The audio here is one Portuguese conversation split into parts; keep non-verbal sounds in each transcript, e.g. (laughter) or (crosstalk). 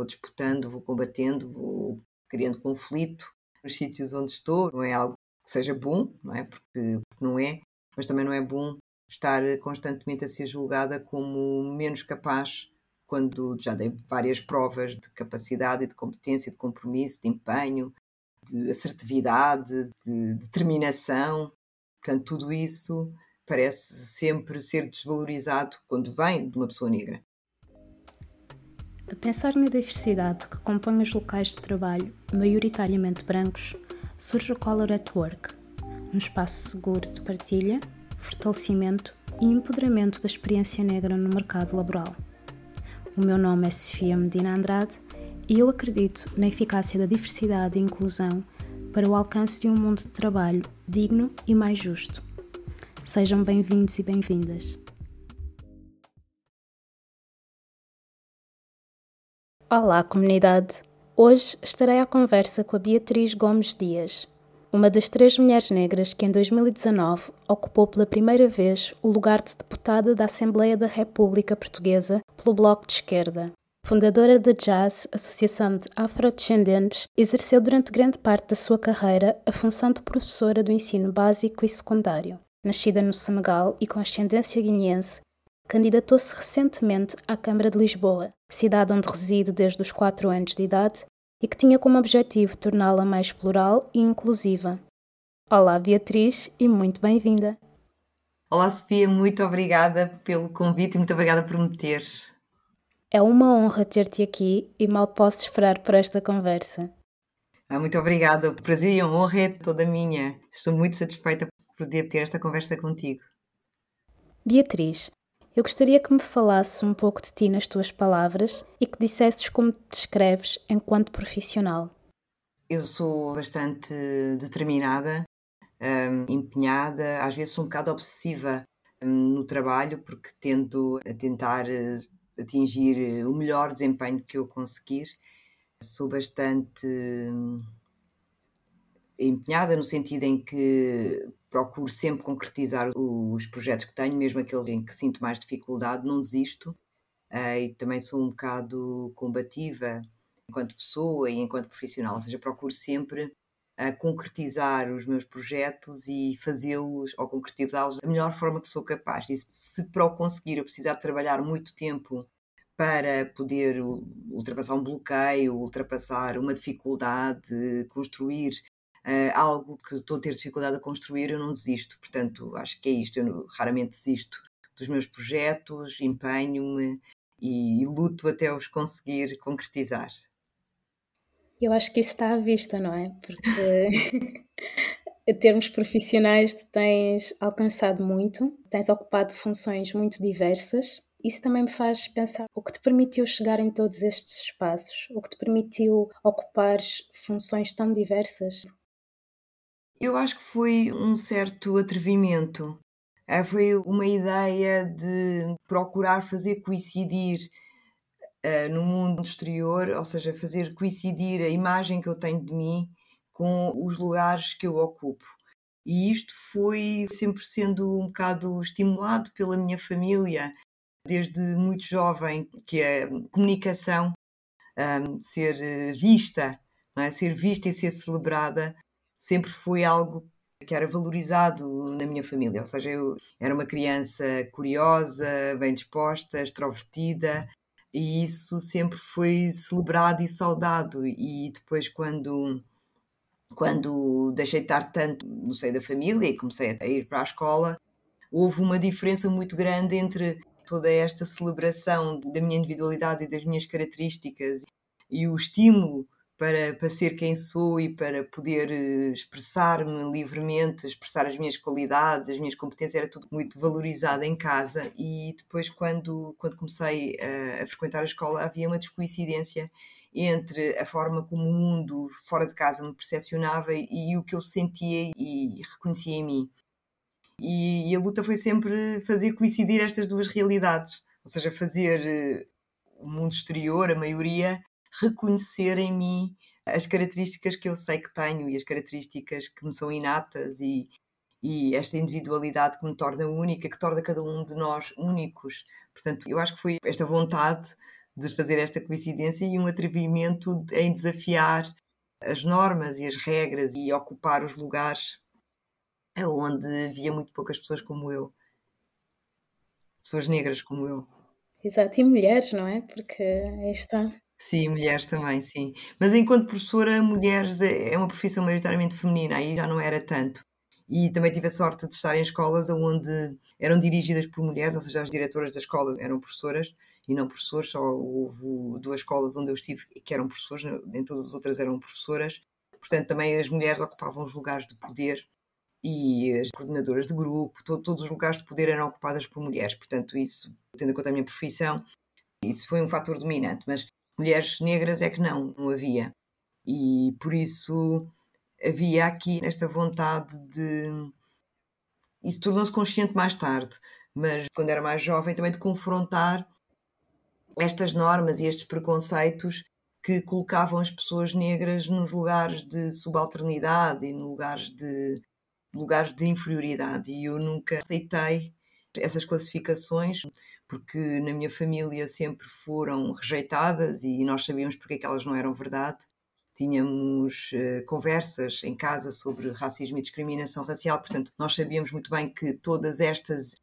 vou disputando, vou combatendo, vou criando conflito nos sítios onde estou. Não é algo que seja bom, não é? Porque, porque não é, mas também não é bom estar constantemente a ser julgada como menos capaz quando já dei várias provas de capacidade, de competência, de compromisso, de empenho, de assertividade, de determinação. Portanto, tudo isso parece sempre ser desvalorizado quando vem de uma pessoa negra. A pensar na diversidade que compõe os locais de trabalho, maioritariamente brancos, surge o Color at Work, um espaço seguro de partilha, fortalecimento e empoderamento da experiência negra no mercado laboral. O meu nome é Sofia Medina Andrade e eu acredito na eficácia da diversidade e inclusão para o alcance de um mundo de trabalho digno e mais justo. Sejam bem-vindos e bem-vindas. Olá, comunidade! Hoje estarei à conversa com a Beatriz Gomes Dias, uma das três mulheres negras que em 2019 ocupou pela primeira vez o lugar de deputada da Assembleia da República Portuguesa pelo Bloco de Esquerda. Fundadora da Jazz, Associação de Afrodescendentes, exerceu durante grande parte da sua carreira a função de professora do ensino básico e secundário. Nascida no Senegal e com ascendência guineense, candidatou-se recentemente à Câmara de Lisboa, cidade onde reside desde os 4 anos de idade e que tinha como objetivo torná-la mais plural e inclusiva. Olá, Beatriz, e muito bem-vinda. Olá, Sofia, muito obrigada pelo convite e muito obrigada por me teres. É uma honra ter-te aqui e mal posso esperar por esta conversa. Ah, muito obrigada, o prazer e a honra é toda minha. Estou muito satisfeita por poder ter esta conversa contigo. Beatriz, eu gostaria que me falasses um pouco de ti nas tuas palavras e que dissesses como te descreves enquanto profissional. Eu sou bastante determinada, um, empenhada, às vezes um bocado obsessiva um, no trabalho, porque tendo a tentar uh, atingir o melhor desempenho que eu conseguir. Sou bastante um, empenhada no sentido em que procuro sempre concretizar os projetos que tenho, mesmo aqueles em que sinto mais dificuldade, não desisto. Uh, e também sou um bocado combativa enquanto pessoa e enquanto profissional, ou seja, procuro sempre uh, concretizar os meus projetos e fazê-los ou concretizá-los da melhor forma que sou capaz. E se para o conseguir eu precisar de trabalhar muito tempo para poder ultrapassar um bloqueio, ultrapassar uma dificuldade, construir uh, algo que estou a ter dificuldade a construir, eu não desisto. Portanto, acho que é isto. Eu raramente desisto dos meus projetos, empenho-me e, e luto até os conseguir concretizar. Eu acho que isso está à vista, não é? Porque em (laughs) termos profissionais tu tens alcançado muito, tens ocupado funções muito diversas. Isso também me faz pensar o que te permitiu chegar em todos estes espaços, o que te permitiu ocupar funções tão diversas. Eu acho que foi um certo atrevimento. Eh, foi uma ideia de procurar fazer coincidir uh, no mundo exterior, ou seja, fazer coincidir a imagem que eu tenho de mim com os lugares que eu ocupo. E isto foi sempre sendo um bocado estimulado pela minha família, desde muito jovem, que a comunicação, um, ser eh, vista, é? ser vista e ser celebrada sempre foi algo que era valorizado na minha família. Ou seja, eu era uma criança curiosa, bem disposta, extrovertida, e isso sempre foi celebrado e saudado. E depois, quando, quando deixei de estar tanto no seio da família e comecei a ir para a escola, houve uma diferença muito grande entre toda esta celebração da minha individualidade e das minhas características e o estímulo para, para ser quem sou e para poder eh, expressar-me livremente, expressar as minhas qualidades, as minhas competências, era tudo muito valorizado em casa. E depois, quando, quando comecei a, a frequentar a escola, havia uma descoincidência entre a forma como o mundo fora de casa me percepcionava e o que eu sentia e reconhecia em mim. E, e, a luta foi sempre fazer coincidir estas duas realidades, ou seja, fazer eh, o mundo exterior, a maioria, reconhecer em mim as características que eu sei que tenho e as características que me são inatas e, e esta individualidade que me torna única, que torna cada um de nós únicos. Portanto, eu acho que foi esta vontade de fazer esta coincidência e um atrevimento em desafiar as normas e as regras e ocupar os lugares onde havia muito poucas pessoas como eu. Pessoas negras como eu. Exato, e mulheres, não é? Porque aí está. Sim, mulheres também, sim. Mas enquanto professora, mulheres é, é uma profissão maioritariamente feminina, aí já não era tanto. E também tive a sorte de estar em escolas onde eram dirigidas por mulheres, ou seja, as diretoras das escolas eram professoras e não professores, só houve duas escolas onde eu estive que eram professores, em todas as outras eram professoras. Portanto, também as mulheres ocupavam os lugares de poder e as coordenadoras de grupo, todo, todos os lugares de poder eram ocupadas por mulheres. Portanto, isso, tendo em conta a minha profissão, isso foi um fator dominante. Mas mulheres negras é que não, não havia. E por isso havia aqui esta vontade de. Isso tornou-se consciente mais tarde, mas quando era mais jovem também de confrontar estas normas e estes preconceitos que colocavam as pessoas negras nos lugares de subalternidade e nos lugares de lugares de inferioridade e eu nunca aceitei essas classificações porque na minha família sempre foram rejeitadas e nós sabíamos porque é que elas não eram verdade. Tínhamos uh, conversas em casa sobre racismo e discriminação racial, portanto, nós sabíamos muito bem que todas estas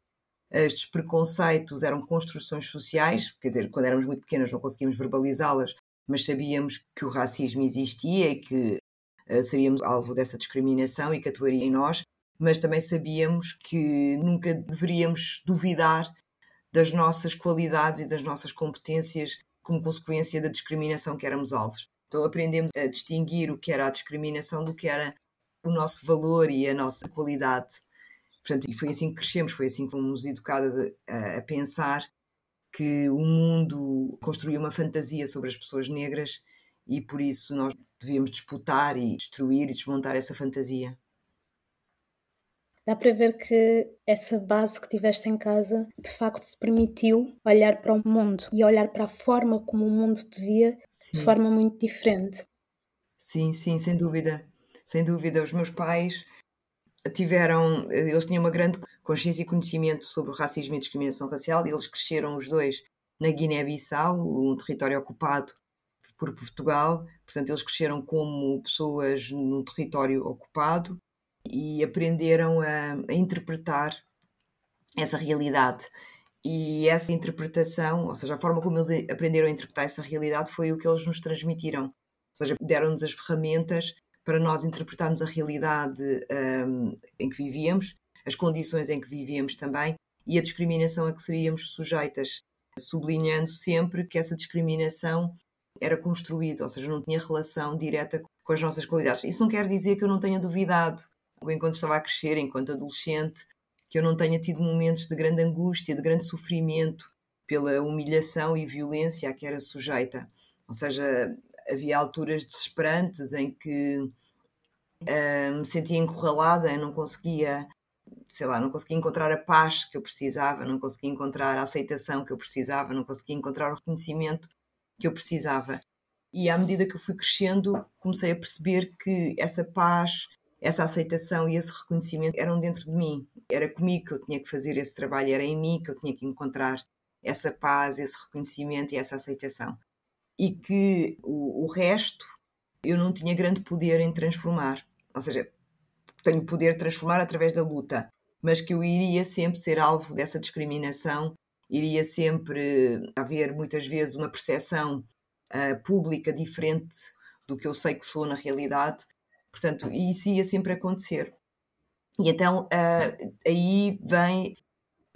estes preconceitos eram construções sociais, quer dizer, quando éramos muito pequenas não conseguíamos verbalizá-las, mas sabíamos que o racismo existia e que uh, seríamos alvo dessa discriminação e que atuaria em nós, mas também sabíamos que nunca deveríamos duvidar das nossas qualidades e das nossas competências como consequência da discriminação que éramos alvos. Então aprendemos a distinguir o que era a discriminação do que era o nosso valor e a nossa qualidade. Portanto, e foi assim que crescemos, foi assim que fomos educadas a, a pensar que o mundo construía uma fantasia sobre as pessoas negras e por isso nós devíamos disputar e destruir e desmontar essa fantasia. Dá para ver que essa base que tiveste em casa de facto te permitiu olhar para o mundo e olhar para a forma como o mundo te via sim. de forma muito diferente. Sim, sim, sem dúvida. Sem dúvida. Os meus pais tiveram, eles tinham uma grande consciência e conhecimento sobre o racismo e discriminação racial e eles cresceram os dois na Guiné-Bissau, um território ocupado por Portugal, portanto eles cresceram como pessoas no território ocupado e aprenderam a, a interpretar essa realidade. E essa interpretação, ou seja, a forma como eles aprenderam a interpretar essa realidade foi o que eles nos transmitiram. Ou seja, deram-nos as ferramentas para nós interpretarmos a realidade um, em que vivíamos, as condições em que vivíamos também e a discriminação a que seríamos sujeitas, sublinhando sempre que essa discriminação era construída, ou seja, não tinha relação direta com as nossas qualidades. Isso não quer dizer que eu não tenha duvidado, enquanto estava a crescer, enquanto adolescente, que eu não tenha tido momentos de grande angústia, de grande sofrimento pela humilhação e violência a que era sujeita. Ou seja, havia alturas desesperantes em que uh, me sentia encurralada, não conseguia, sei lá, não conseguia encontrar a paz que eu precisava, não conseguia encontrar a aceitação que eu precisava, não conseguia encontrar o reconhecimento que eu precisava. E à medida que eu fui crescendo, comecei a perceber que essa paz, essa aceitação e esse reconhecimento eram dentro de mim. Era comigo que eu tinha que fazer esse trabalho, era em mim que eu tinha que encontrar essa paz, esse reconhecimento e essa aceitação e que o, o resto eu não tinha grande poder em transformar. Ou seja, tenho poder de transformar através da luta, mas que eu iria sempre ser alvo dessa discriminação, iria sempre haver muitas vezes uma percepção uh, pública diferente do que eu sei que sou na realidade. Portanto, isso ia sempre acontecer. E então uh, aí vem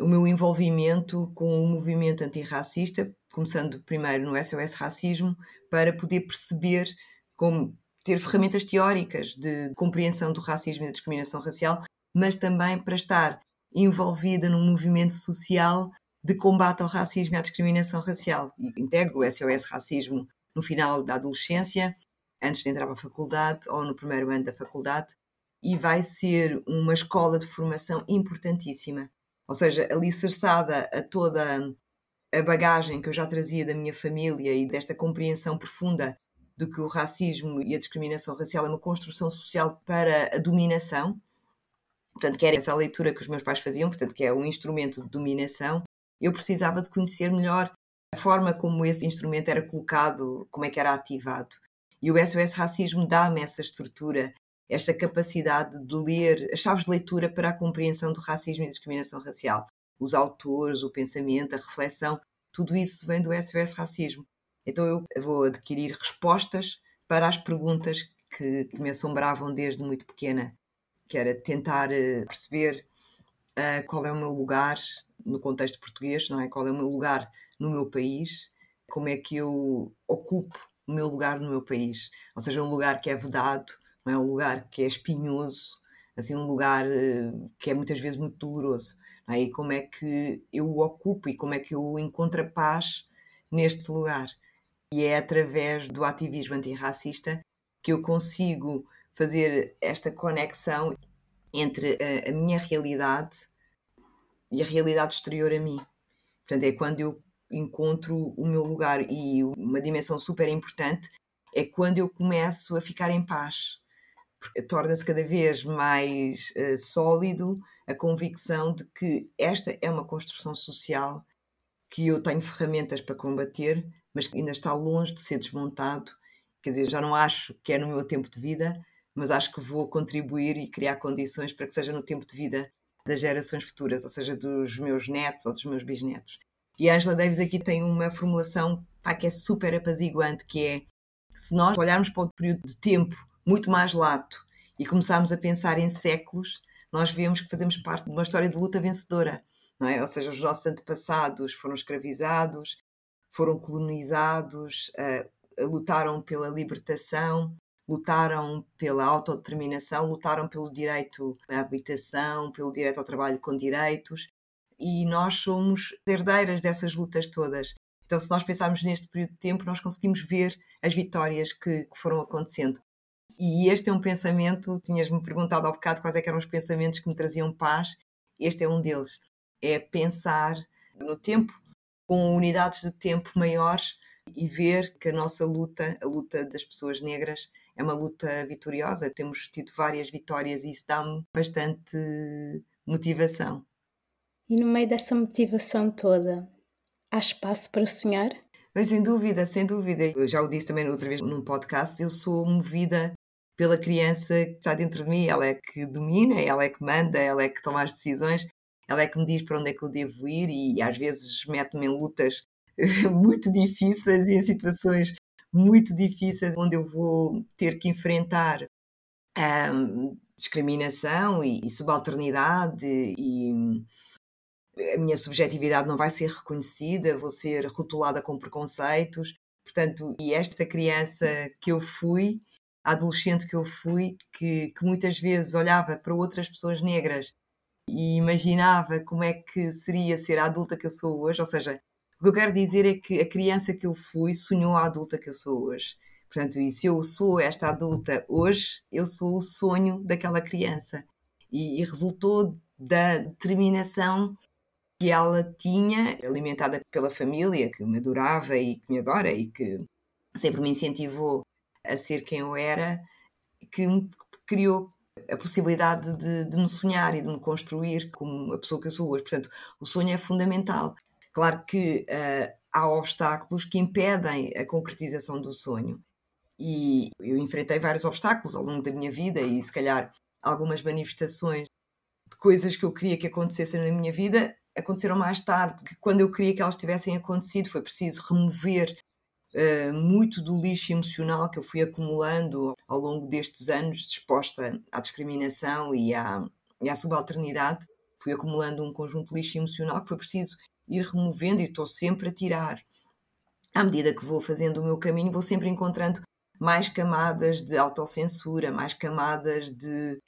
o meu envolvimento com o movimento antirracista, começando primeiro no SOS Racismo, para poder perceber como ter ferramentas teóricas de compreensão do racismo e da discriminação racial, mas também para estar envolvida num movimento social de combate ao racismo e à discriminação racial. E integro o SOS Racismo no final da adolescência, antes de entrar para a faculdade ou no primeiro ano da faculdade, e vai ser uma escola de formação importantíssima. Ou seja, alicerçada a toda a bagagem que eu já trazia da minha família e desta compreensão profunda do que o racismo e a discriminação racial é uma construção social para a dominação, portanto, que era essa leitura que os meus pais faziam, portanto, que é um instrumento de dominação, eu precisava de conhecer melhor a forma como esse instrumento era colocado, como é que era ativado. E o SOS Racismo dá-me essa estrutura, esta capacidade de ler, as chaves de leitura para a compreensão do racismo e discriminação racial. Os autores, o pensamento, a reflexão, tudo isso vem do SOS Racismo. Então eu vou adquirir respostas para as perguntas que, que me assombravam desde muito pequena, que era tentar uh, perceber uh, qual é o meu lugar no contexto português, não é? Qual é o meu lugar no meu país, como é que eu ocupo o meu lugar no meu país, ou seja, um lugar que é vedado, não é um lugar que é espinhoso, assim um lugar uh, que é muitas vezes muito doloroso. É? E como é que eu o ocupo e como é que eu encontro a paz neste lugar? E é através do ativismo antirracista que eu consigo fazer esta conexão entre a, a minha realidade e a realidade exterior a mim. Portanto, é quando eu encontro o meu lugar e uma dimensão super importante é quando eu começo a ficar em paz. Torna-se cada vez mais uh, sólido a convicção de que esta é uma construção social que eu tenho ferramentas para combater, mas que ainda está longe de ser desmontado. Quer dizer, já não acho que é no meu tempo de vida, mas acho que vou contribuir e criar condições para que seja no tempo de vida das gerações futuras, ou seja, dos meus netos ou dos meus bisnetos. E a Angela Davis aqui tem uma formulação pá, que é super apaziguante, que é se nós olharmos para um período de tempo muito mais lato e começarmos a pensar em séculos, nós vemos que fazemos parte de uma história de luta vencedora, não é? Ou seja, os nossos antepassados foram escravizados, foram colonizados, uh, lutaram pela libertação, lutaram pela autodeterminação, lutaram pelo direito à habitação, pelo direito ao trabalho com direitos, e nós somos herdeiras dessas lutas todas. Então, se nós pensarmos neste período de tempo, nós conseguimos ver as vitórias que, que foram acontecendo. E este é um pensamento, tinhas-me perguntado há bocado quais é eram os pensamentos que me traziam paz, este é um deles. É pensar no tempo, com unidades de tempo maiores e ver que a nossa luta, a luta das pessoas negras, é uma luta vitoriosa. Temos tido várias vitórias e isso dá-me bastante motivação. E no meio dessa motivação toda, há espaço para sonhar? Mas sem dúvida, sem dúvida. Eu já o disse também outra vez num podcast, eu sou movida pela criança que está dentro de mim, ela é que domina, ela é que manda, ela é que toma as decisões, ela é que me diz para onde é que eu devo ir e às vezes mete-me em lutas (laughs) muito difíceis e em situações muito difíceis onde eu vou ter que enfrentar um, discriminação e, e subalternidade e a minha subjetividade não vai ser reconhecida, vou ser rotulada com preconceitos. Portanto, e esta criança que eu fui, a adolescente que eu fui, que, que muitas vezes olhava para outras pessoas negras e imaginava como é que seria ser a adulta que eu sou hoje, ou seja, o que eu quero dizer é que a criança que eu fui sonhou a adulta que eu sou hoje. Portanto, e se eu sou esta adulta hoje, eu sou o sonho daquela criança. E, e resultou da determinação que ela tinha, alimentada pela família, que me adorava e que me adora e que sempre me incentivou a ser quem eu era, que me criou a possibilidade de, de, me sonhar e de me construir como a pessoa que eu sou hoje. Portanto, o sonho é fundamental. Claro que uh, há obstáculos que impedem a concretização do sonho. E eu enfrentei vários obstáculos ao longo da minha vida e, se calhar, algumas manifestações de coisas que eu queria que acontecessem na minha vida aconteceram mais tarde, que quando eu queria que elas tivessem acontecido, foi preciso remover uh, muito do lixo emocional que eu fui acumulando ao longo destes anos, exposta à discriminação e à, e à subalternidade. Fui acumulando um conjunto de lixo emocional que foi preciso ir removendo e estou sempre a tirar. À medida que vou fazendo o meu caminho, vou sempre encontrando mais camadas de autocensura, mais camadas de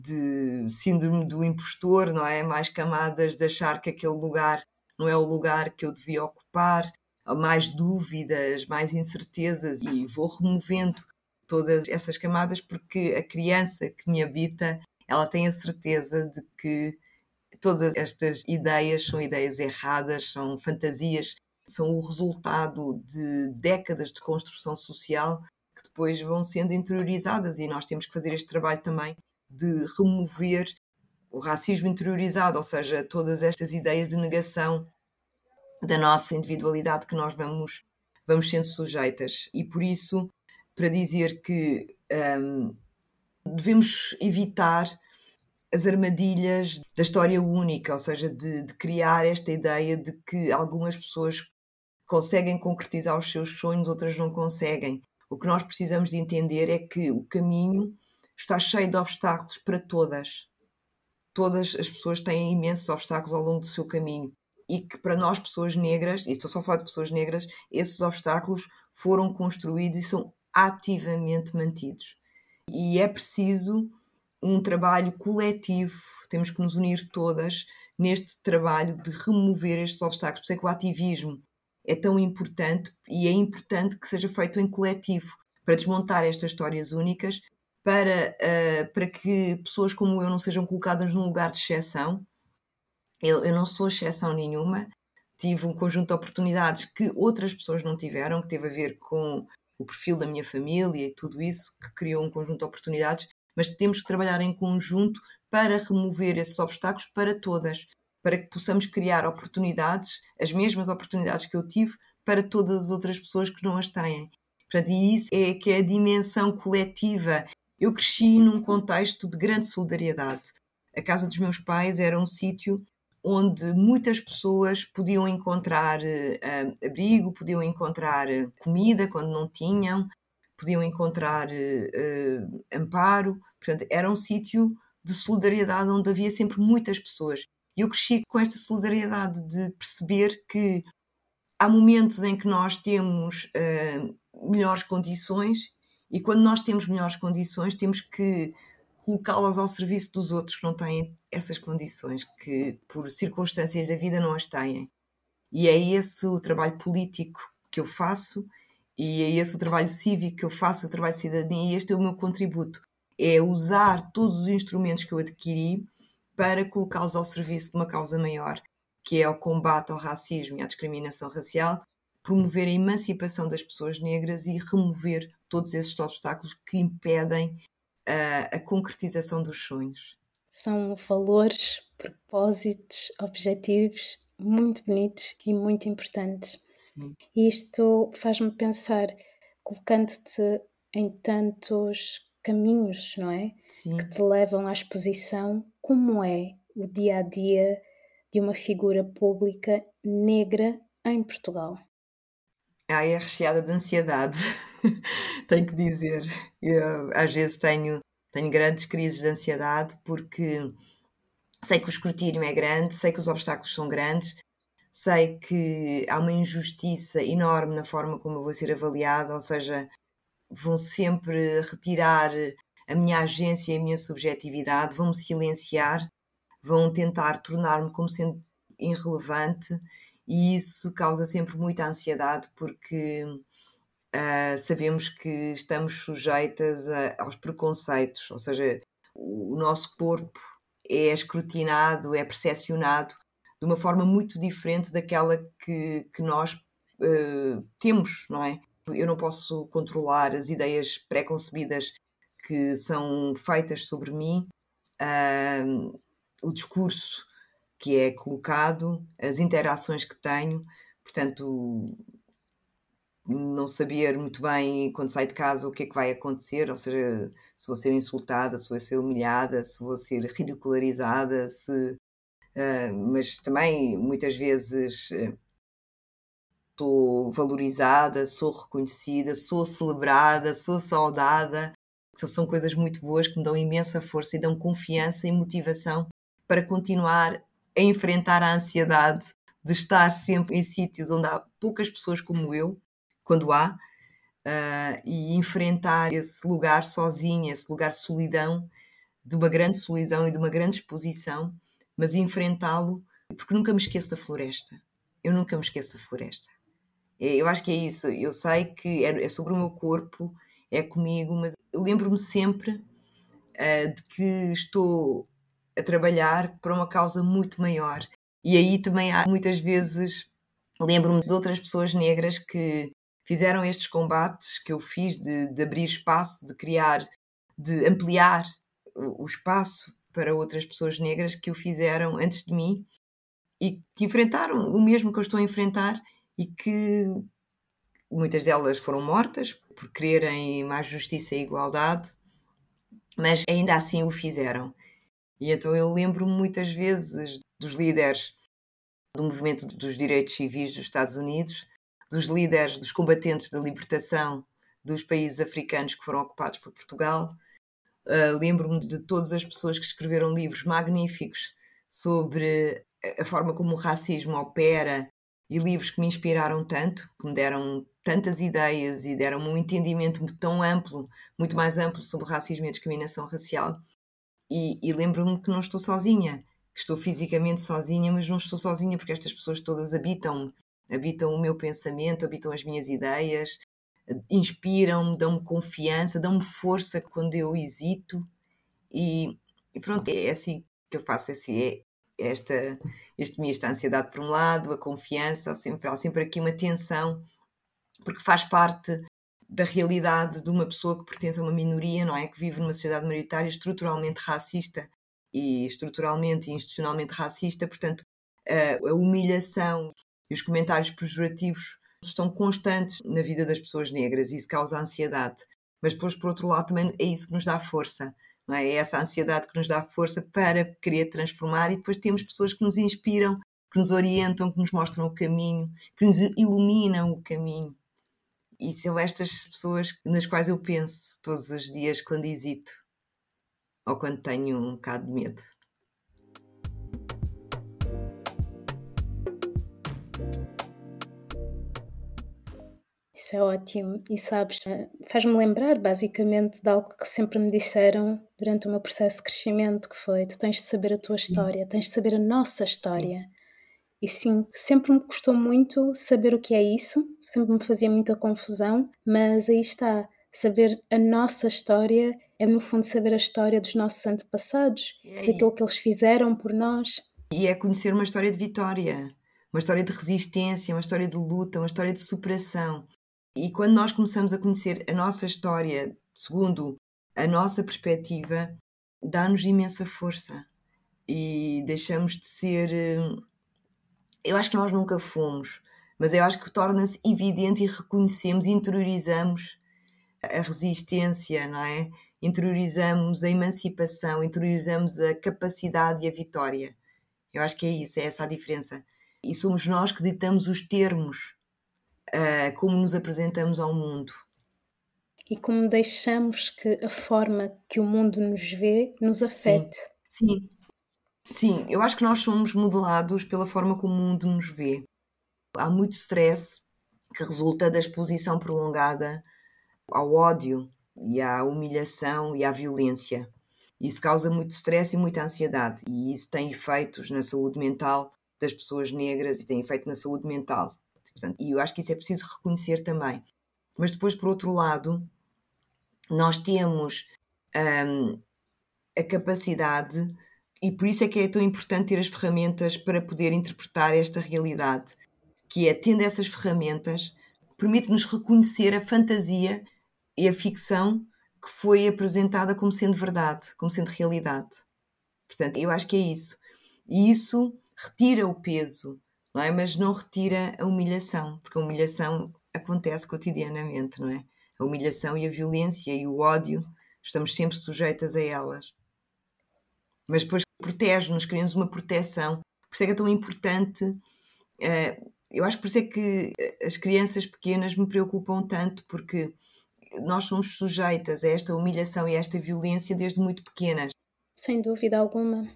de síndrome do impostor, não é? Mais camadas de achar que aquele lugar não é o lugar que eu devia ocupar, mais dúvidas, mais incertezas e vou removendo todas essas camadas porque a criança que me habita, ela tem a certeza de que todas estas ideias são ideias erradas, são fantasias, são o resultado de décadas de construção social que depois vão sendo interiorizadas e nós temos que fazer este trabalho também de remover o racismo interiorizado, ou seja, todas estas ideias de negação da nossa individualidade que nós vamos, vamos sendo sujeitas. E por isso, para dizer que um, devemos evitar as armadilhas da história única, ou seja, de, de, criar esta ideia de que algumas pessoas conseguem concretizar os seus sonhos, outras não conseguem. O que nós precisamos de entender é que o caminho está cheio de obstáculos para todas. Todas as pessoas têm imensos obstáculos ao longo do seu caminho. E que para nós, pessoas negras, e estou só a falar de pessoas negras, esses obstáculos foram construídos e são ativamente mantidos. E é preciso um trabalho coletivo, temos que nos unir todas neste trabalho de remover estes obstáculos. Por isso é que o ativismo é tão importante e é importante que seja feito em coletivo para desmontar estas histórias únicas, para, uh, para que pessoas como eu não sejam colocadas num lugar de exceção. Eu, eu não sou exceção nenhuma, tive um conjunto de oportunidades que outras pessoas não tiveram, que teve a ver com o perfil da minha família e tudo isso, que criou um conjunto de oportunidades, mas temos que trabalhar em conjunto para remover esses obstáculos para todas, para que possamos criar oportunidades, as mesmas oportunidades que eu tive, para todas as outras pessoas que não as têm. Portanto, e isso é que é a dimensão coletiva. Eu cresci num contexto de grande solidariedade. A casa dos meus pais era um sítio onde muitas pessoas podiam encontrar uh, abrigo, podiam encontrar eh, comida quando não tinham, podiam encontrar uh, amparo. Portanto, era um sítio de solidariedade onde havia sempre muitas pessoas. E eu cresci com esta solidariedade de perceber que há momentos em que nós temos uh, melhores condições e quando nós temos melhores condições temos que colocá-las ao serviço dos outros que não têm essas condições, que por circunstâncias da vida não as têm. E é esse o trabalho político que eu faço e é esse o trabalho cívico que eu faço, o trabalho de cidadania, e este é o meu contributo. É usar todos os instrumentos que eu adquiri para colocá-los ao serviço de uma causa maior, que é o combate ao racismo e à discriminação racial, promover a emancipação das pessoas negras e remover todos esses obstáculos que impedem a, a concretização dos sonhos. São valores, propósitos, objetivos muito bonitos e muito importantes. Sim. E isto faz-me pensar, colocando-te em tantos caminhos, não é? Sim. Que te levam à exposição como é o dia a dia de uma figura pública negra em Portugal? Ah, é recheada de ansiedade, (laughs) tenho que dizer. Eu, às vezes tenho, tenho grandes crises de ansiedade porque sei que o escrutínio é grande, sei que os obstáculos são grandes, sei que há uma injustiça enorme na forma como eu vou ser avaliada, ou seja, vão sempre retirar a minha agência e a minha subjetividade, vão me silenciar, vão tentar tornar-me como sendo irrelevante e isso causa sempre muita ansiedade porque uh, sabemos que estamos sujeitas a, aos preconceitos, ou seja, o nosso corpo é escrutinado, é percepcionado de uma forma muito diferente daquela que, que nós uh, temos, não é? Eu não posso controlar as ideias preconcebidas que são feitas sobre mim, uh, o discurso que é colocado, as interações que tenho, portanto, não saber muito bem quando saio de casa o que é que vai acontecer, ou seja, se vou ser insultada, se vou ser humilhada, se vou ser ridicularizada, se, uh, mas também muitas vezes uh, sou valorizada, sou reconhecida, sou celebrada, sou saudada, então, são coisas muito boas que me dão imensa força e dão confiança e motivação para continuar a enfrentar a ansiedade de estar sempre em sítios onde há poucas pessoas como eu, quando há, uh, e enfrentar esse lugar sozinha, esse lugar de solidão, de uma grande solidão e de uma grande exposição, mas enfrentá-lo, porque nunca me esqueço da floresta. Eu nunca me esqueço da floresta. É, eu acho que é isso. Eu sei que é, é sobre o meu corpo, é comigo, mas lembro-me sempre uh, de que estou a trabalhar para uma causa muito maior. E aí também há muitas vezes lembro-me de outras pessoas negras que fizeram estes combates que eu fiz de, de abrir espaço, de criar, de ampliar o espaço para outras pessoas negras que o fizeram antes de mim e que enfrentaram o mesmo que eu estou a enfrentar e que muitas delas foram mortas por quererem mais justiça e igualdade, mas ainda assim o fizeram. E então eu lembro-me muitas vezes dos líderes do movimento dos direitos civis dos Estados Unidos, dos líderes dos combatentes da libertação dos países africanos que foram ocupados por Portugal. Uh, lembro-me de todas as pessoas que escreveram livros magníficos sobre a forma como o racismo opera e livros que me inspiraram tanto, que me deram tantas ideias e deram-me um entendimento tão amplo, muito mais amplo sobre o racismo e a discriminação racial. E, e lembro-me que não estou sozinha, que estou fisicamente sozinha, mas não estou sozinha porque estas pessoas todas habitam, habitam o meu pensamento, habitam as minhas ideias, inspiram-me, dão-me confiança, dão-me força quando eu hesito. E, e, pronto, é assim que eu faço, é assim, é, esta, este misto, ansiedade por um lado, a confiança, há sempre, há sempre aqui uma tensão, porque faz parte da realidade de uma pessoa que pertence a uma minoria, não é? Que vive numa sociedade maioritária estruturalmente racista e estruturalmente e institucionalmente racista, portanto, a, a humilhação e os comentários pejorativos estão constantes na vida das pessoas negras e isso causa ansiedade. Mas depois, por outro lado, também é isso que nos dá força é? é? essa ansiedade que nos dá força para querer transformar e depois temos pessoas que nos inspiram, que nos orientam, que nos mostram o caminho, que nos iluminam o caminho. E são estas pessoas nas quais eu penso todos os dias quando hesito ou quando tenho um bocado de medo. Isso é ótimo. E sabes, eh, faz-me lembrar basicamente de algo que sempre me disseram durante o meu processo de crescimento, que foi tu tens de saber a tua sim. história, tens de saber a nossa história. Sim. E sim, sempre me custou muito saber o que é isso, sempre me fazia muita confusão, mas aí está, saber a nossa história é no fundo saber a história dos nossos antepassados, daquilo que eles fizeram por nós. E é conhecer uma história de vitória, uma história de resistência, uma história de luta, uma história de superação. E quando nós começamos a conhecer a nossa história segundo a nossa perspectiva, dá-nos imensa força e deixamos de ser. Eu acho que nós nunca fomos, mas eu acho que torna-se evidente e reconhecemos, interiorizamos a resistência, não é? Interiorizamos a emancipação, interiorizamos a capacidade e a vitória. Eu acho que é isso, é essa a diferença. E somos nós que ditamos os termos uh, como nos apresentamos ao mundo. E como deixamos que a forma que o mundo nos vê nos afete. Sim, sim. Sim, eu acho que nós somos modelados pela forma como o mundo nos vê. Há muito stress que resulta da exposição prolongada ao ódio e à humilhação e à violência. Isso causa muito stress e muita ansiedade, e isso tem efeitos na saúde mental das pessoas negras e tem efeito na saúde mental Portanto, e eu acho que isso é preciso reconhecer também. Mas depois, por outro lado, nós temos hum, a capacidade, e por isso é que é tão importante ter as ferramentas para poder interpretar esta realidade, que é, tendo essas ferramentas, permite-nos reconhecer a fantasia e a ficção que foi apresentada como sendo verdade, como sendo realidade. Portanto, eu acho que é isso. E isso retira o peso não é? Mas não retira a humilhação, porque a humilhação acontece cotidianamente, não é? A humilhação e a violência e o ódio, estamos sempre sujeitas a elas. Mas depois protege-nos, criamos uma proteção. Por isso é que é tão importante. Uh, eu acho que por isso é que as crianças pequenas me preocupam tanto, porque nós somos sujeitas a esta humilhação e a esta violência desde muito pequenas. Sem dúvida alguma.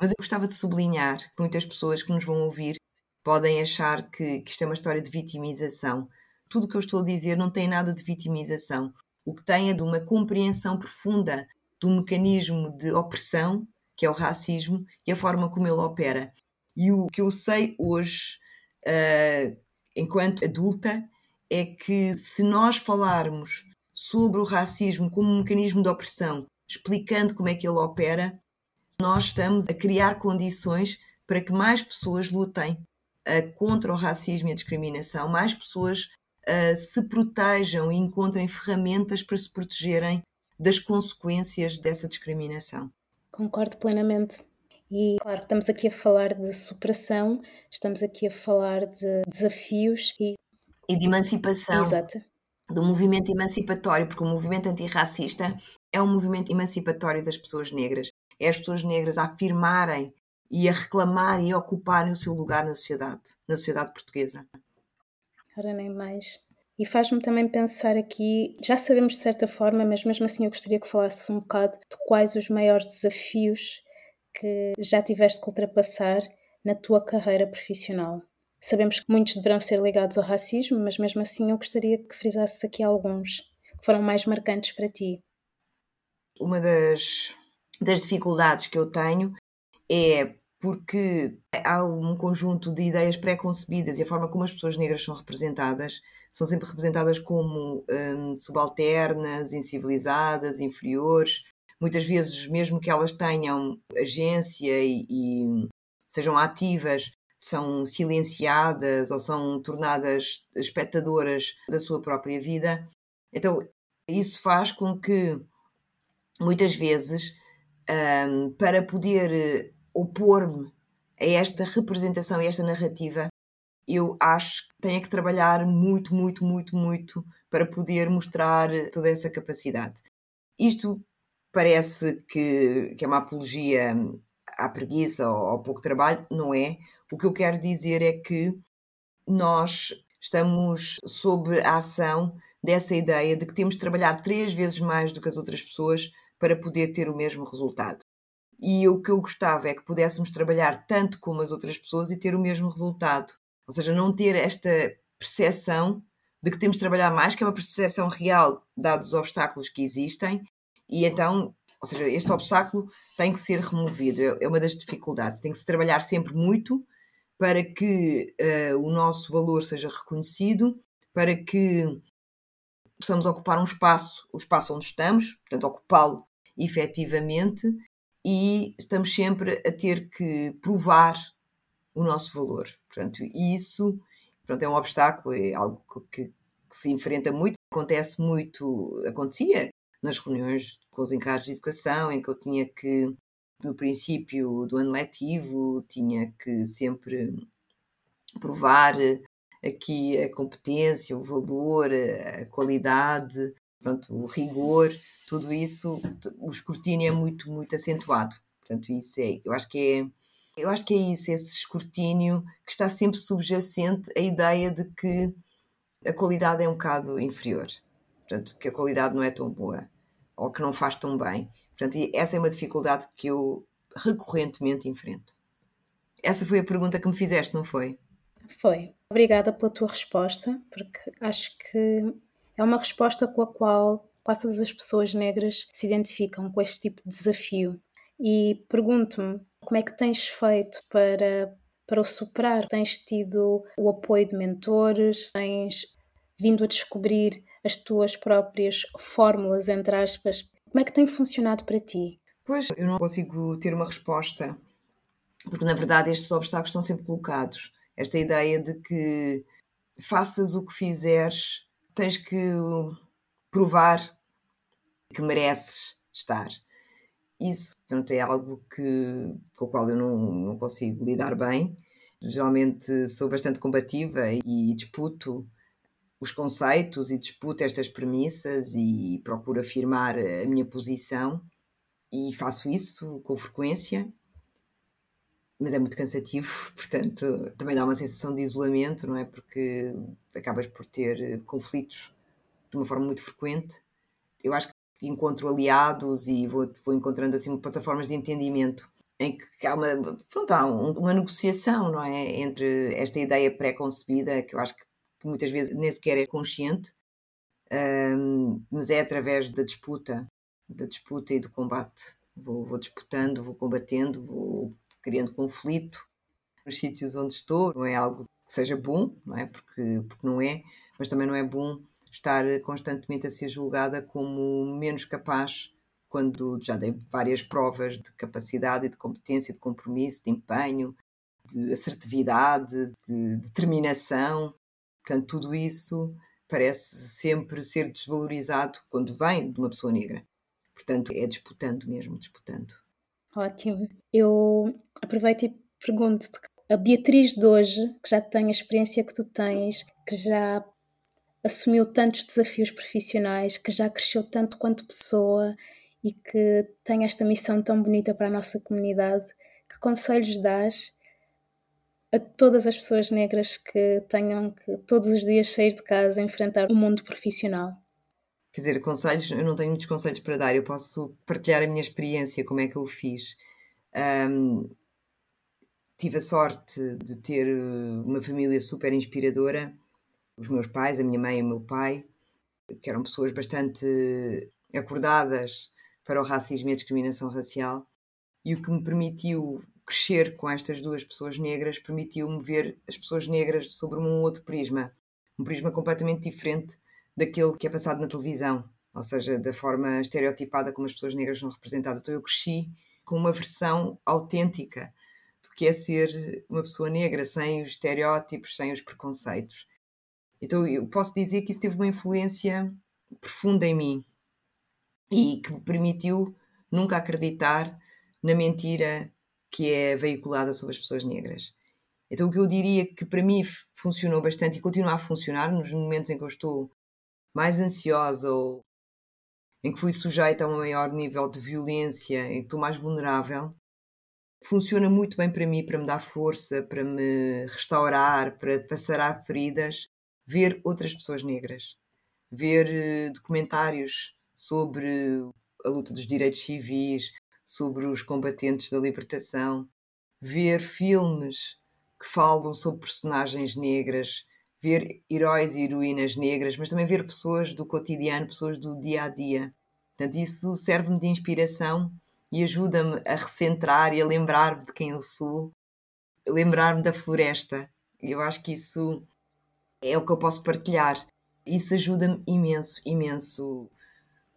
Mas eu gostava de sublinhar que muitas pessoas que nos vão ouvir podem achar que, que isto é uma história de vitimização. Tudo o que eu estou a dizer não tem nada de vitimização. O que tem é de uma compreensão profunda do mecanismo de opressão, que é o racismo, e a forma como ele opera. E o que eu sei hoje, uh, enquanto adulta, é que se nós falarmos sobre o racismo como um mecanismo de opressão, explicando como é que ele opera, nós estamos a criar condições para que mais pessoas lutem uh, contra o racismo e a discriminação, mais pessoas uh, se protejam e encontrem ferramentas para se protegerem das consequências dessa discriminação. Concordo plenamente. E claro, estamos aqui a falar de superação, estamos aqui a falar de desafios e, e de emancipação. Exato. Do movimento emancipatório, porque o movimento antirracista é um movimento emancipatório das pessoas negras. É as pessoas negras a afirmarem e a reclamarem e a ocuparem o seu lugar na sociedade, na sociedade portuguesa. Ora, nem mais. E faz-me também pensar aqui, já sabemos de certa forma, mas mesmo assim eu gostaria que falasse um bocado de quais os maiores desafios que já tiveste que ultrapassar na tua carreira profissional. Sabemos que muitos deverão ser ligados ao racismo, mas mesmo assim eu gostaria que frisasses aqui alguns que foram mais marcantes para ti. Uma das, das dificuldades que eu tenho é porque há um conjunto de ideias pré-concebidas e a forma como as pessoas negras são representadas são sempre representadas como hum, subalternas, incivilizadas, inferiores. Muitas vezes, mesmo que elas tenham agência e, e sejam ativas, são silenciadas ou são tornadas espectadoras da sua própria vida. Então, isso faz com que, muitas vezes, um, para poder opor-me a esta representação e esta narrativa, eu acho que tenho que trabalhar muito, muito, muito, muito para poder mostrar toda essa capacidade. Isto parece que, que é uma apologia à preguiça ou ao pouco trabalho, não é. O que eu quero dizer é que nós estamos sob a ação dessa ideia de que temos de trabalhar três vezes mais do que as outras pessoas para poder ter o mesmo resultado. E o que eu gostava é que pudéssemos trabalhar tanto como as outras pessoas e ter o mesmo resultado. Ou seja, não ter esta percepção de que temos de trabalhar mais, que é uma percepção real, dados os obstáculos que existem, e então, ou seja, este obstáculo tem que ser removido, é, é uma das dificuldades. Tem que se trabalhar sempre muito para que uh, o nosso valor seja reconhecido, para que possamos ocupar um espaço, o espaço onde estamos, portanto, ocupá-lo efetivamente, e estamos sempre a ter que provar o nosso valor. Portanto, isso pronto, é um obstáculo, é algo que, que, se enfrenta muito, acontece muito, acontecia nas reuniões com os encargos de educação, em que eu tinha que, no princípio do ano letivo, tinha que sempre provar aqui a competência, o valor, a qualidade, pronto, o rigor, tudo isso, o escrutínio é muito, muito acentuado. Portanto, isso é, eu acho que é, eu acho que é isso, esse escrutínio que está sempre subjacente à ideia de que a qualidade é um bocado inferior. Portanto, que a qualidade não é tão boa ou que não faz tão bem. Portanto, essa é uma dificuldade que eu recorrentemente enfrento. Essa foi a pergunta que me fizeste, não foi? Foi. Obrigada pela tua resposta, porque acho que é uma resposta com a qual quase todas as pessoas negras se identificam com este tipo de desafio. E pergunto-me, como é que tens feito para, para o superar? Tens tido o apoio de mentores? Tens vindo a descobrir as tuas próprias fórmulas, entre aspas? Como é que tem funcionado para ti? Pois, eu não consigo ter uma resposta, porque na verdade estes obstáculos estão sempre colocados. Esta ideia de que faças o que fizeres, tens que provar que mereces estar. Isso portanto, é algo que, com o qual eu não, não consigo lidar bem. Geralmente sou bastante combativa e disputo os conceitos e disputo estas premissas e procuro afirmar a minha posição e faço isso com frequência, mas é muito cansativo, (laughs) portanto também dá uma sensação de isolamento, não é? Porque acabas por ter conflitos de uma forma muito frequente. Eu acho que encontro aliados e vou, vou encontrando assim plataformas de entendimento em que há uma, pronto, há uma negociação, não é? Entre esta ideia pré-concebida, que eu acho que muitas vezes nem sequer é consciente, um, mas é através da disputa, da disputa e do combate. Vou, vou disputando, vou combatendo, vou criando conflito nos sítios onde estou. Não é algo que seja bom, não é? Porque, porque não é, mas também não é bom estar constantemente a ser julgada como menos capaz, quando já dei várias provas de capacidade e de competência, de compromisso, de empenho, de assertividade, de determinação. Portanto, tudo isso parece sempre ser desvalorizado quando vem de uma pessoa negra. Portanto, é disputando mesmo, disputando. Ótimo. Eu aproveito e pergunto-te, a Beatriz de hoje, que já tem a experiência que tu tens, que já assumiu tantos desafios profissionais, que já cresceu tanto quanto pessoa e que tem esta missão tão bonita para a nossa comunidade, que conselhos dás a todas as pessoas negras que tenham que todos os dias sair de casa enfrentar o mundo profissional? Quer dizer, conselhos, eu não tenho muitos conselhos para dar, eu posso partilhar a minha experiência, como é que eu fiz. Um, tive a sorte de ter uh, uma família super inspiradora, os meus pais, a minha mãe e o meu pai, que eram pessoas bastante acordadas para o racismo e a discriminação racial, e o que me permitiu crescer com estas duas pessoas negras permitiu-me ver as pessoas negras sobre um outro prisma, um prisma completamente diferente daquele que é passado na televisão, ou seja, da forma estereotipada como as pessoas negras são representadas. Então eu cresci com uma versão autêntica do que é ser uma pessoa negra, sem os estereótipos, sem os preconceitos. Então eu posso dizer que isso teve uma influência profunda em mim e que me permitiu nunca acreditar na mentira que é veiculada sobre as pessoas negras. Então o que eu diria que para mim funcionou bastante e continua a funcionar nos momentos em que eu estou mais ansiosa ou em que fui sujeita a um maior nível de violência, em que estou mais vulnerável, funciona muito bem para mim, para me dar força, para me restaurar, para passar a feridas, ver outras pessoas negras, ver uh, documentários sobre a luta dos direitos civis, sobre os combatentes da libertação, ver filmes que falam sobre personagens negras, ver heróis e heroínas negras, mas também ver pessoas do cotidiano, pessoas do dia a dia. Portanto, isso serve-me de inspiração e ajuda-me a recentrar e a lembrar-me de quem eu sou, lembrar-me da floresta. Eu acho que isso é o que eu posso partilhar. Isso ajuda-me imenso, imenso.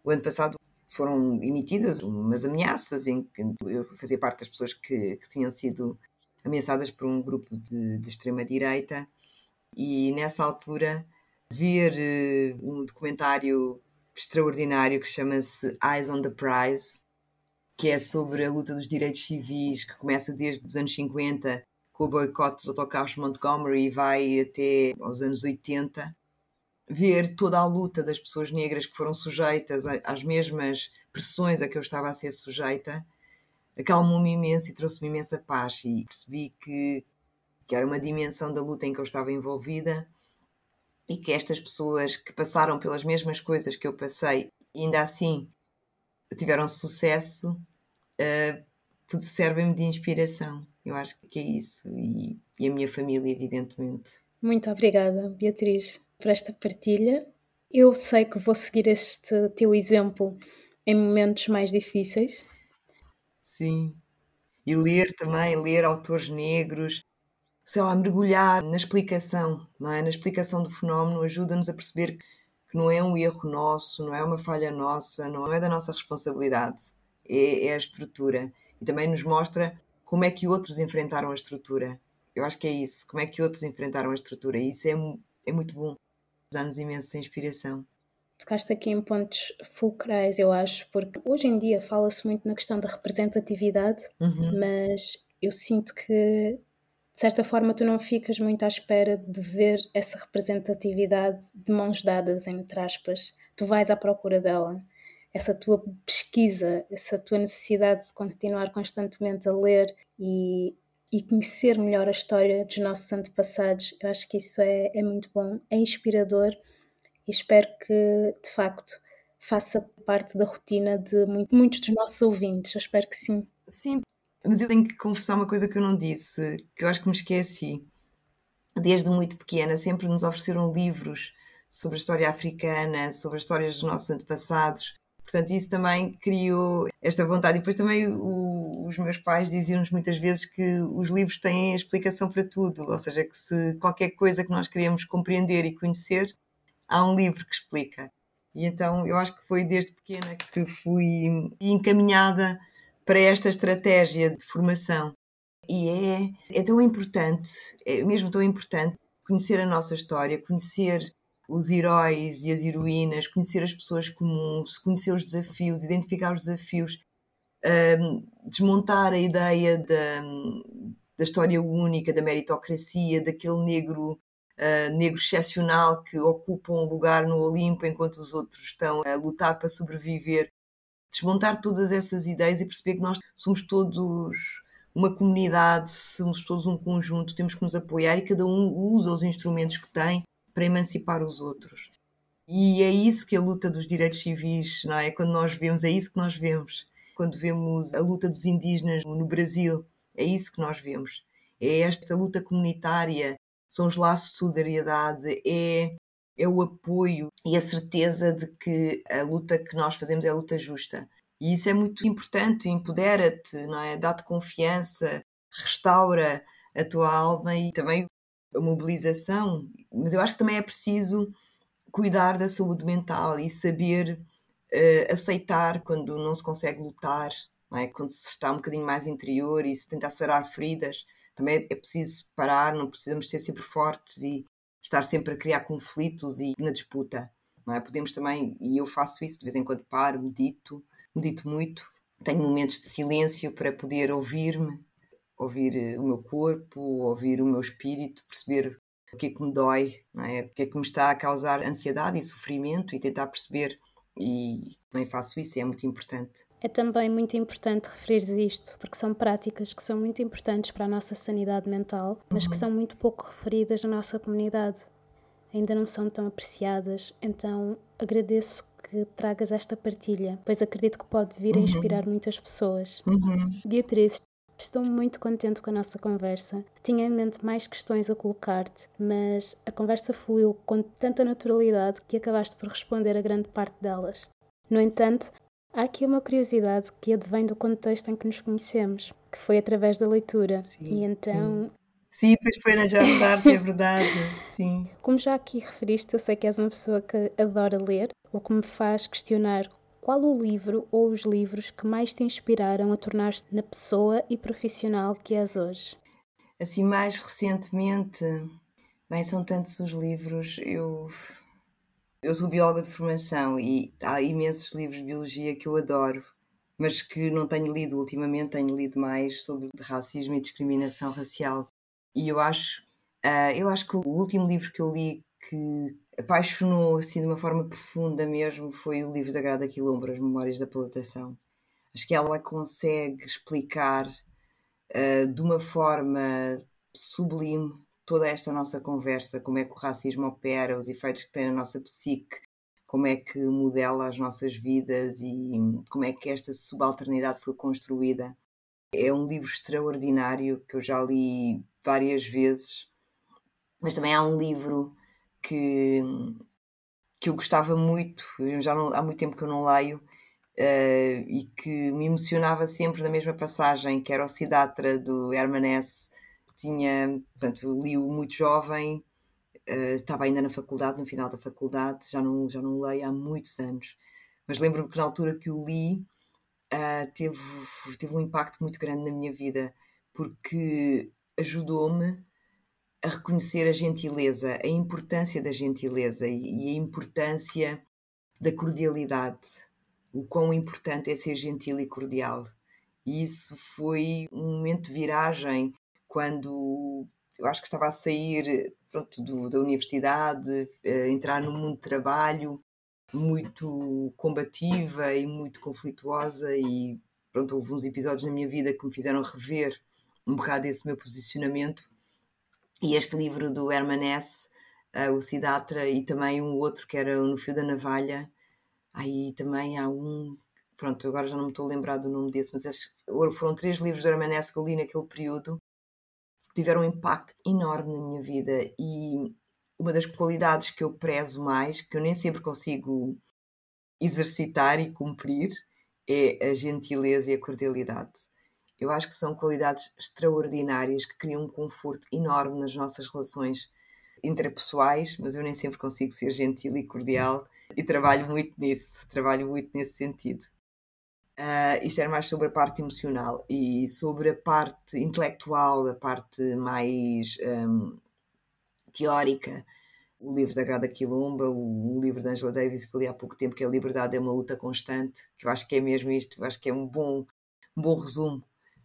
O ano passado foram emitidas umas ameaças em que eu fazia parte das pessoas que, que tinham sido ameaçadas por um grupo de, de extrema-direita e nessa altura ver uh, um documentário extraordinário que chama-se Eyes on the Prize, que é sobre a luta dos direitos civis, que começa desde os anos 50 com o boicote dos autocarros de Montgomery e vai até aos anos 80. Ver toda a luta das pessoas negras que foram sujeitas às mesmas pressões a que eu estava a ser sujeita, acalmou-me imenso e trouxe-me imensa paz. E percebi que que era uma dimensão da luta em que eu estava envolvida e que estas pessoas que passaram pelas mesmas coisas que eu passei e ainda assim tiveram sucesso uh, servem-me de inspiração. Eu acho que é isso e, e a minha família, evidentemente. Muito obrigada, Beatriz, por esta partilha. Eu sei que vou seguir este teu exemplo em momentos mais difíceis. Sim. E ler também, ler autores negros, sei lá, mergulhar na explicação, não é? Na explicação do fenómeno ajuda-nos a perceber que não é um erro nosso, não é uma falha nossa, não é da nossa responsabilidade, é, é a estrutura. E também nos mostra como é que outros enfrentaram a estrutura. Eu acho que é isso, como é que outros enfrentaram a estrutura. E isso é, é muito bom, dá-nos imensa inspiração. Tocaste aqui em pontos fulcrais, eu acho, porque hoje em dia fala-se muito na questão da representatividade, uhum. mas eu sinto que de certa forma tu não ficas muito à espera de ver essa representatividade de mãos dadas, entre aspas. Tu vais à procura dela. Essa tua pesquisa, essa tua necessidade de continuar constantemente a ler e, e conhecer melhor a história dos nossos antepassados, eu acho que isso é, é muito bom, é inspirador e espero que, de facto, faça parte da rotina de muitos dos nossos ouvintes. Eu espero que sim. Sim, mas eu tenho que confessar uma coisa que eu não disse, que eu acho que me esqueci. Desde muito pequena, sempre nos ofereceram livros sobre a história africana, sobre as histórias dos nossos antepassados. Portanto, isso também criou esta vontade. E depois também o, os meus pais diziam-nos muitas vezes que os livros têm a explicação para tudo, ou seja, que se qualquer coisa que nós queremos compreender e conhecer, há um livro que explica. E então eu acho que foi desde pequena que fui encaminhada para esta estratégia de formação. E é, é tão importante, é mesmo tão importante, conhecer a nossa história, conhecer os heróis e as heroínas, conhecer as pessoas comuns, conhecer os desafios, identificar os desafios. um, desmontar a ideia da, da história única, da meritocracia, daquele negro uh, negro excepcional que ocupa um lugar no Olimpo enquanto os outros estão a lutar para sobreviver. Desmontar todas essas ideias e perceber que nós somos todos uma comunidade, somos todos um conjunto, temos que nos apoiar e cada um usa os instrumentos que tem para emancipar os outros. E é isso que a luta dos direitos civis, não é? Quando nós vemos, é isso que nós vemos. Quando vemos a luta dos indígenas no Brasil, é isso que nós vemos. É esta luta comunitária, são os laços de solidariedade, é, é o apoio e a certeza de que a luta que nós fazemos é a luta justa. E isso é muito importante, empodera-te, não é? Dá-te confiança, restaura a tua alma e também a mobilização. Mas eu acho que também é preciso cuidar da saúde mental e saber uh, aceitar quando não se consegue lutar, é? quando se está um bocadinho mais interior e se tentar sarar feridas. Também é preciso parar, não precisamos ser sempre fortes e estar sempre a criar conflitos e na disputa. Não é? Podemos também, e eu faço isso de vez em quando, paro, medito, medito muito, tenho momentos de silêncio para poder ouvir-me, ouvir eh, o meu corpo, ouvir o meu espírito, perceber o que é que me dói, é? o que é que me está a causar ansiedade e sofrimento e tentar perceber. E também faço isso, é muito importante. É também muito importante referir isto, porque são práticas que são muito importantes para a nossa sanidade mental, mas que uhum. são muito pouco referidas na nossa comunidade. Ainda não são tão apreciadas, então agradeço que tragas esta partilha, pois acredito que pode vir a uhum. inspirar muitas pessoas. Uhum. Beatriz, Estou muito contente com a nossa conversa. Tinha em mente mais questões a colocar-te, mas a conversa fluiu com tanta naturalidade que acabaste por responder a grande parte delas. No entanto, Há aqui uma curiosidade que advém do contexto em que nos conhecemos, que foi através da leitura. Sim, e então. Sim. sim, pois foi na Jassarte, é verdade. (laughs) Sim. Como já aqui referiste, eu sei que és uma pessoa que adora ler, o que me faz questionar qual o livro ou os livros que mais te inspiraram a tornar-te na pessoa e profissional que és hoje? Assim, mais recentemente, bem, são tantos os livros, eu eu sou bióloga de formação e há imensos livros de biologia que eu adoro, mas que não tenho lido ultimamente, tenho lido mais sobre racismo e discriminação racial. E eu acho, uh, eu acho que o último livro que eu li que apaixonou assim de uma forma profunda mesmo foi o livro da Grada Quilombo, As Memórias da Plantação. Acho que ela consegue explicar uh, de uma forma sublime toda esta nossa conversa, como é que o racismo opera, os efeitos que tem na nossa psique, como é que modela as nossas vidas e como é que esta subalternidade foi construída. É um livro extraordinário que eu já li várias vezes, mas também há um livro que, que eu gostava muito, já não, há muito tempo que eu não leio, uh, e que me emocionava sempre na mesma passagem, que era o Sidatra do Herman Hesse, tinha, portanto, li-o muito jovem, uh, estava ainda na faculdade, no final da faculdade, já não, já não leio há muitos anos, mas lembro-me que na altura que o li uh, teve, teve um impacto muito grande na minha vida, porque ajudou-me a reconhecer a gentileza, a importância da gentileza e, a importância da cordialidade, o quão importante é ser gentil e cordial. E isso foi um momento de viragem quando eu acho que estava a sair pronto, do, da universidade, uh, entrar no mundo de trabalho, muito combativa e muito conflituosa e pronto, houve uns episódios na minha vida que me fizeram rever um bocado esse meu posicionamento e este livro do Herman Hesse, uh, o Sidatra e também um outro que era No Fio da Navalha aí também há um pronto, agora já não me estou a lembrar do nome desse mas foram três livros do Herman Hesse que eu li naquele período tiveram um impacto enorme na minha vida e uma das qualidades que eu prezo mais, que eu nem sempre consigo exercitar e cumprir, é a gentileza e a cordialidade. Eu acho que são qualidades extraordinárias que criam um conforto enorme nas nossas relações interpessoais, mas eu nem sempre consigo ser gentil e cordial e trabalho muito nisso, trabalho muito nesse sentido. Uh, isto era mais sobre a parte emocional e sobre a parte intelectual, a parte mais um, teórica. O livro da Grada Quilomba, o, o livro de Angela Davis que eu li há pouco tempo, que é A Liberdade é uma luta constante, que eu acho que é mesmo isto, eu acho que é um bom um bom resumo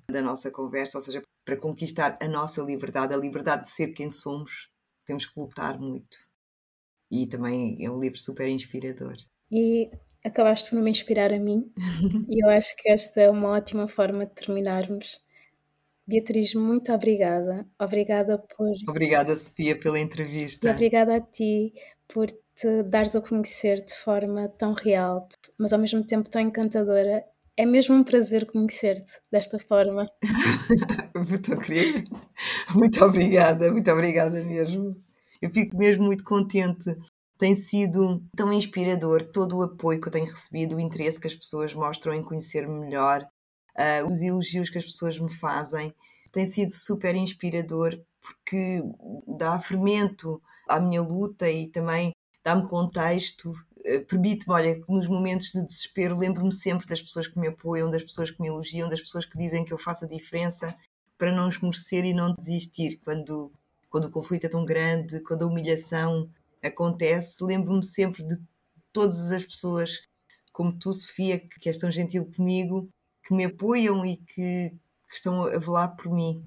da nossa conversa, ou seja, para conquistar a nossa liberdade, a liberdade de ser quem somos, temos que lutar muito. E também é um livro super inspirador. E acabaste por me inspirar a mim, (laughs) e eu acho que esta é uma ótima forma de terminarmos. Beatriz, muito obrigada. Obrigada por. Obrigada, Sofia, pela entrevista. E obrigada a ti por te dares a conhecer de forma tão real, mas ao mesmo tempo tão encantadora. É mesmo um prazer conhecer-te desta forma. (laughs) muito. Muito obrigada, muito obrigada mesmo. Eu fico mesmo muito contente. Tem sido tão inspirador todo o apoio que eu tenho recebido, o interesse que as pessoas mostram em conhecer-me melhor, uh, os elogios que as pessoas me fazem. Tem sido super inspirador porque dá fermento à minha luta e também dá-me contexto, permite-me, olha, nos momentos de desespero, lembro-me sempre das pessoas que me apoiam, das pessoas que me elogiam, das pessoas que dizem que eu faço a diferença para não esmorecer e não desistir quando, quando o conflito é tão grande, quando a humilhação acontece. Lembro-me sempre de todas as pessoas como tu, Sofia, que és tão gentil comigo que me apoiam e que, que estão a velar por mim.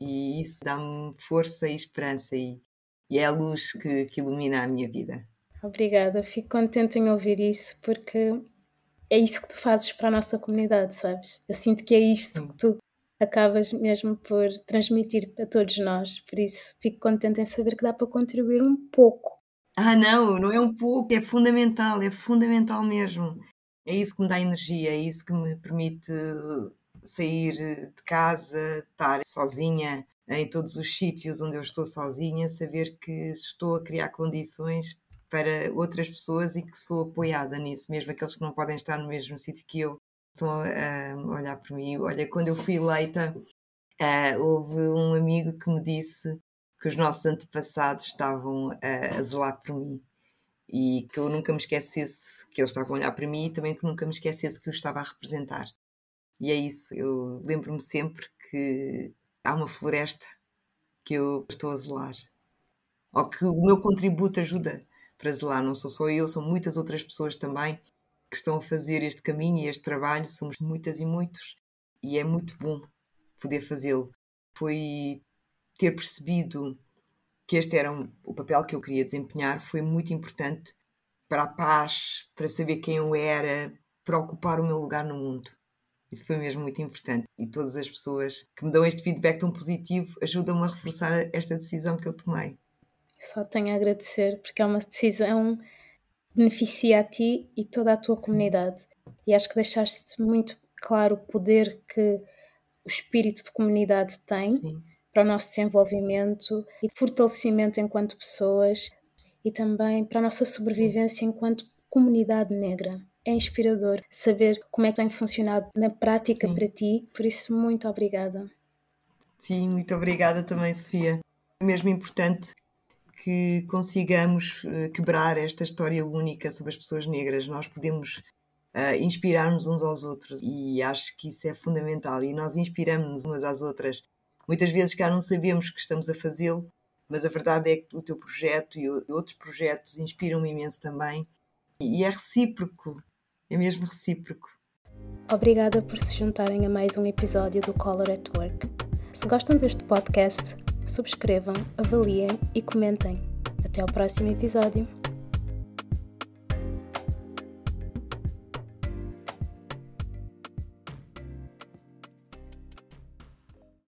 E isso dá-me força e esperança, e, e é a luz que, que ilumina a minha vida. Obrigada, fico contente em ouvir isso, porque é isso que tu fazes para a nossa comunidade, sabes? Eu sinto que é isto que tu acabas mesmo por transmitir a todos nós, por isso fico contente em saber que dá para contribuir um pouco. Ah, não, não é um pouco, é fundamental, é fundamental mesmo é isso que me dá energia, é isso que me permite sair de casa, estar sozinha em todos os sítios onde eu estou sozinha, saber que estou a criar condições para outras pessoas e que sou apoiada nisso, mesmo aqueles que não podem estar no mesmo sítio que eu estão a, olhar por mim. Olha, quando eu fui eleita, uh, houve um amigo que me disse que os nossos antepassados estavam a zelar por mim e que eu nunca me esquecesse que eles estavam a olhar para mim e também que nunca me esquecesse que os estava a representar. E é isso, eu lembro-me sempre que há uma floresta que eu estou a zelar, ou que o meu contributo ajuda para zelar. Não sou só eu, são muitas outras pessoas também que estão a fazer este caminho e este trabalho, somos muitas e muitos, e é muito bom poder fazê-lo. Foi ter percebido que este era um, o papel que eu queria desempenhar, foi muito importante para a paz, para saber quem eu era, para ocupar o meu lugar no mundo. Isso foi mesmo muito importante. E todas as pessoas que me dão este feedback tão positivo ajudam-me a reforçar esta decisão que eu tomei. Só tenho a agradecer, porque é uma decisão que beneficia a ti e toda a tua Sim. comunidade. E acho que deixaste muito claro o poder que o espírito de comunidade tem. Sim para o nosso desenvolvimento e fortalecimento enquanto pessoas e também para a nossa sobrevivência Sim. enquanto comunidade negra. É inspirador saber como é que tem funcionado na prática Sim. para ti, por isso, muito obrigada. Sim, muito obrigada também, Sofia. É mesmo importante que consigamos eh, quebrar esta história única sobre as pessoas negras. Nós podemos uh, inspirar-nos uns aos outros e acho que isso é fundamental. E nós inspiramos-nos umas às outras Muitas vezes cá não sabemos que estamos a fazê-lo, mas a verdade é que o teu projeto e outros projetos inspiram-me imenso também. E é recíproco, é mesmo recíproco. Obrigada por se juntarem a mais um episódio do Color at Work. Se gostam deste podcast, subscrevam, avaliem e comentem. Até ao próximo episódio.